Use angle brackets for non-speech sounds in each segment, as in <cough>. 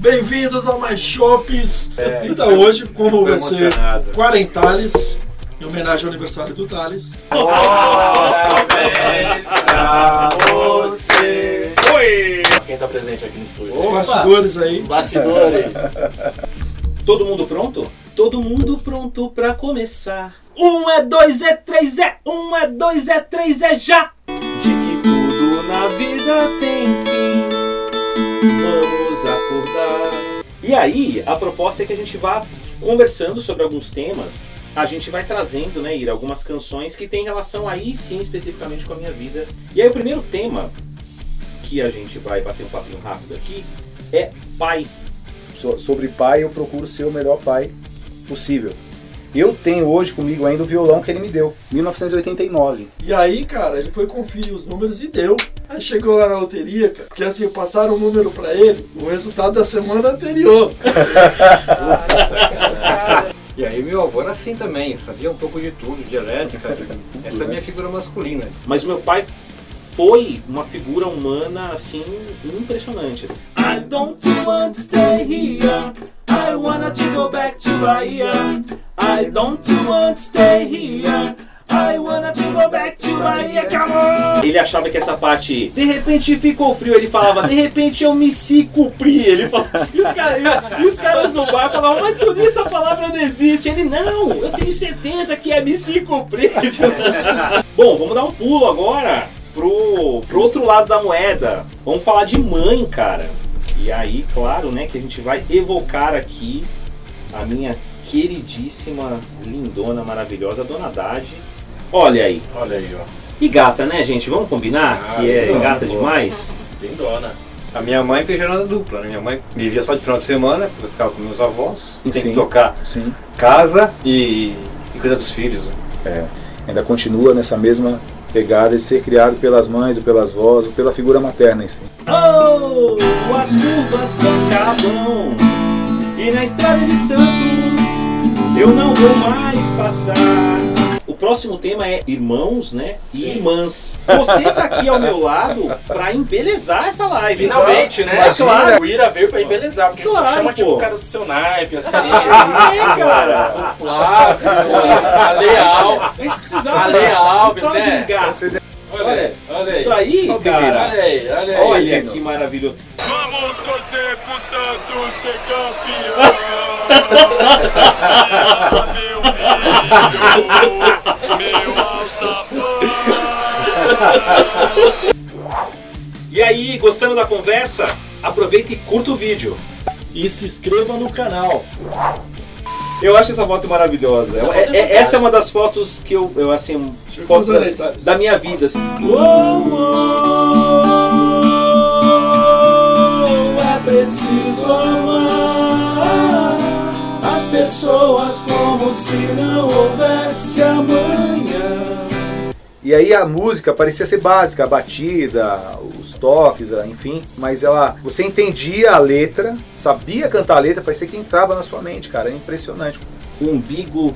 Bem-vindos ao Mais Shops. É. Então, hoje, como vai ser. Quarentales, em homenagem ao aniversário do Thales. Parabéns pra você. Oi! Quem tá presente aqui no estúdio? Os bastidores aí. Bastidores. <laughs> Todo mundo pronto? Todo mundo pronto pra começar. Um é dois, é três, é um, é dois, é três, é já! De que tudo na vida tem fim. Vamos acordar. E aí, a proposta é que a gente vá conversando sobre alguns temas. A gente vai trazendo, né, Ira, algumas canções que tem relação aí sim especificamente com a minha vida. E aí o primeiro tema que a gente vai bater um papinho rápido aqui é pai. So- sobre pai, eu procuro ser o melhor pai possível. Eu tenho hoje comigo ainda o violão que ele me deu, 1989. E aí, cara, ele foi conferir os números e deu. Aí chegou lá na loteria, cara, porque assim, passaram o número pra ele, o resultado da semana anterior. <laughs> E aí meu avô era assim também, sabia um pouco de tudo, de elétrica. de- Essa é a minha figura masculina. Mas o meu pai foi uma figura humana assim impressionante. I don't want to stay here. I wanna to go back to Bahia. I don't want to stay here. I wanna to go back to Bahia, come on! Ele achava que essa parte, de repente ficou frio, ele falava, de repente eu me se cumpri. Ele falava, e, os caras, e os caras no bar falavam, mas por isso a palavra não existe. Ele, não, eu tenho certeza que é me se cumprir. <laughs> Bom, vamos dar um pulo agora pro, pro outro lado da moeda. Vamos falar de mãe, cara. E aí, claro, né, que a gente vai evocar aqui a minha queridíssima, lindona, maravilhosa Dona Dade. Olha aí. Olha aí, ó. E gata, né, gente? Vamos combinar Ah, que é gata boa. demais? Lindona. A minha mãe fez jornada dupla, né? Minha mãe vivia só de final de semana, porque eu ficava com meus avós. Tem Sim. que tocar Sim. casa e, e cuidar dos filhos. né? É, ainda continua nessa mesma pegada de ser criado pelas mães ou pelas vós ou pela figura materna em si. Oh, as curvas se acabam E na estrada de Santos eu não vou mais passar próximo tema é irmãos, né? E irmãs Você tá aqui ao meu lado pra embelezar essa live Finalmente, Nossa, né? imagina. Claro. O Ira veio pra embelezar, porque Claro, você chama tipo pô. o cara do seu naipe, assim. É, cara. O Flávio, a Leal. A gente precisava A Troca né? de gato. Vocês é- Olha, olha aí. Isso aí, Olha cara Olha aí, olha aí. Olha que maravilhoso Vamos torcer pro Santos ser campeão. Meu filho, meu alçapão. E aí, gostando da conversa? Aproveita e curta o vídeo E se inscreva no canal. Eu acho essa foto maravilhosa. Essa É- foto é é- essa é uma das fotos que eu, eu assim, Deixa eu fazer da, da minha vida. Assim. Uou, uou, é preciso amar as pessoas como se não houvesse amanhã. E aí a música parecia ser básica, a batida, os toques, a- enfim, mas ela, você entendia a letra, sabia cantar a letra, parecia que entrava na sua mente, cara, é impressionante. Umbigo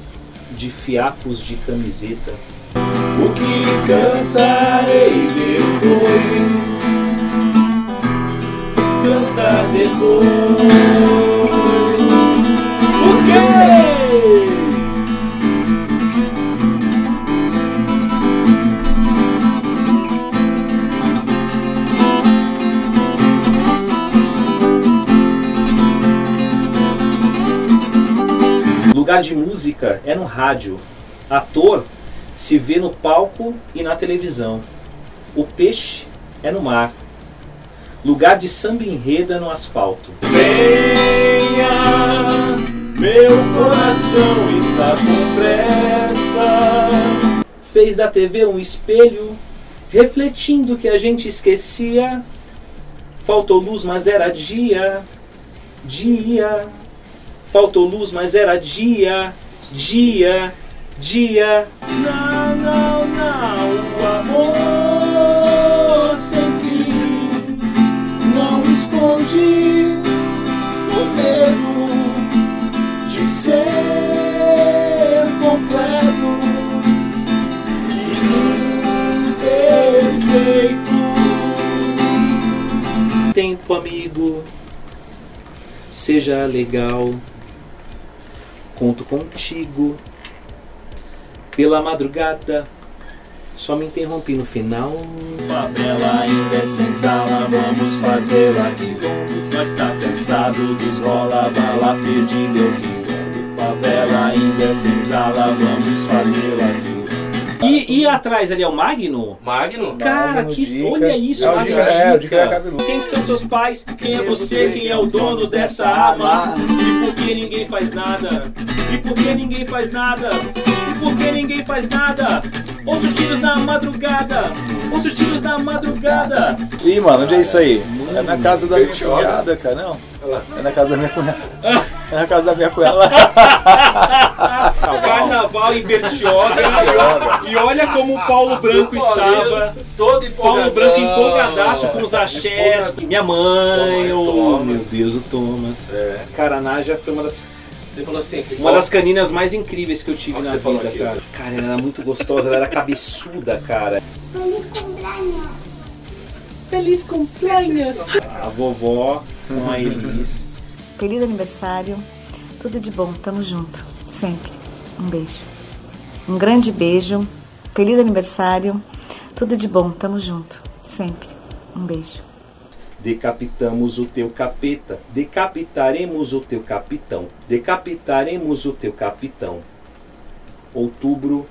de fiapos de camiseta. O que cantarei depois? Cantar depois. Lugar de música é no rádio. Ator se vê no palco e na televisão. O peixe é no mar. Lugar de samba enredo é no asfalto. Venha, meu coração está com pressa. Fez da TV um espelho, refletindo que a gente esquecia. Faltou luz, mas era dia, dia. Faltou luz, mas era dia, dia, dia. Não, não, não, o amor sem fim não esconde o medo de ser completo e imperfeito. Tempo, amigo, Seja legal. Conto contigo. Pela madrugada. Só me interrompi no final. Favela ainda é senzala, vamos fazer aqui Nós tá cansado dos rola, bala perdida eu quindo Favela ainda é senzala, vamos fazer aqui E, e atrás ali é o Magno? Magno? Cara, Magno que. Dica. Olha isso, É o Magno Dica- é, o Dica. Cabeludo. Quem são seus pais? Quem é você? Quem é o dono dessa arma? E por que ninguém faz nada? E por que ninguém faz nada? E por que ninguém faz nada? Ouço tiros na madrugada! Ouço tiros na madrugada! Ih, mano, onde é isso aí? É na casa da minha cunhada, cara. <laughs> Não. É na casa da minha cunhada. É na casa da minha cunhada. Carnaval em Bertioga. E olha como o Paulo Branco estava. Todo Paulo. Branco empolgadaço com os axés. Minha mãe, oh, meu Deus, o Thomas. É. Cara, a Nádia foi uma das, Você falou assim, uma das caninas mais incríveis que eu tive na vida, aqui? cara. Cara, ela era muito gostosa, ela era cabeçuda, cara. Feliz cumpleaños! A vovó com a Elis. Feliz aniversário, tudo de bom, tamo junto, sempre. Um beijo. Um grande beijo, feliz aniversário, tudo de bom, tamo junto, sempre. Um beijo. Decapitamos o teu capeta, decapitaremos o teu capitão, decapitaremos o teu capitão. Outubro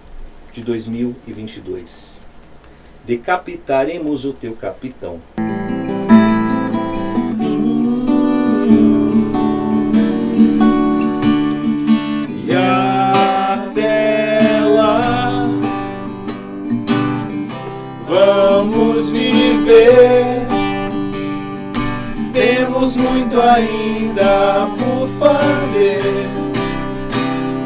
de 2022. Decapitaremos o teu capitão. Por fazer.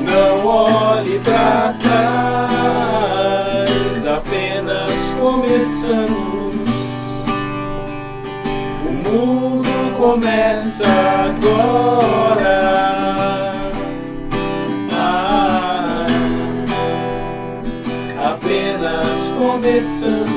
Não olhe pra trás, apenas começamos. O mundo começa agora. Ah, apenas começamos.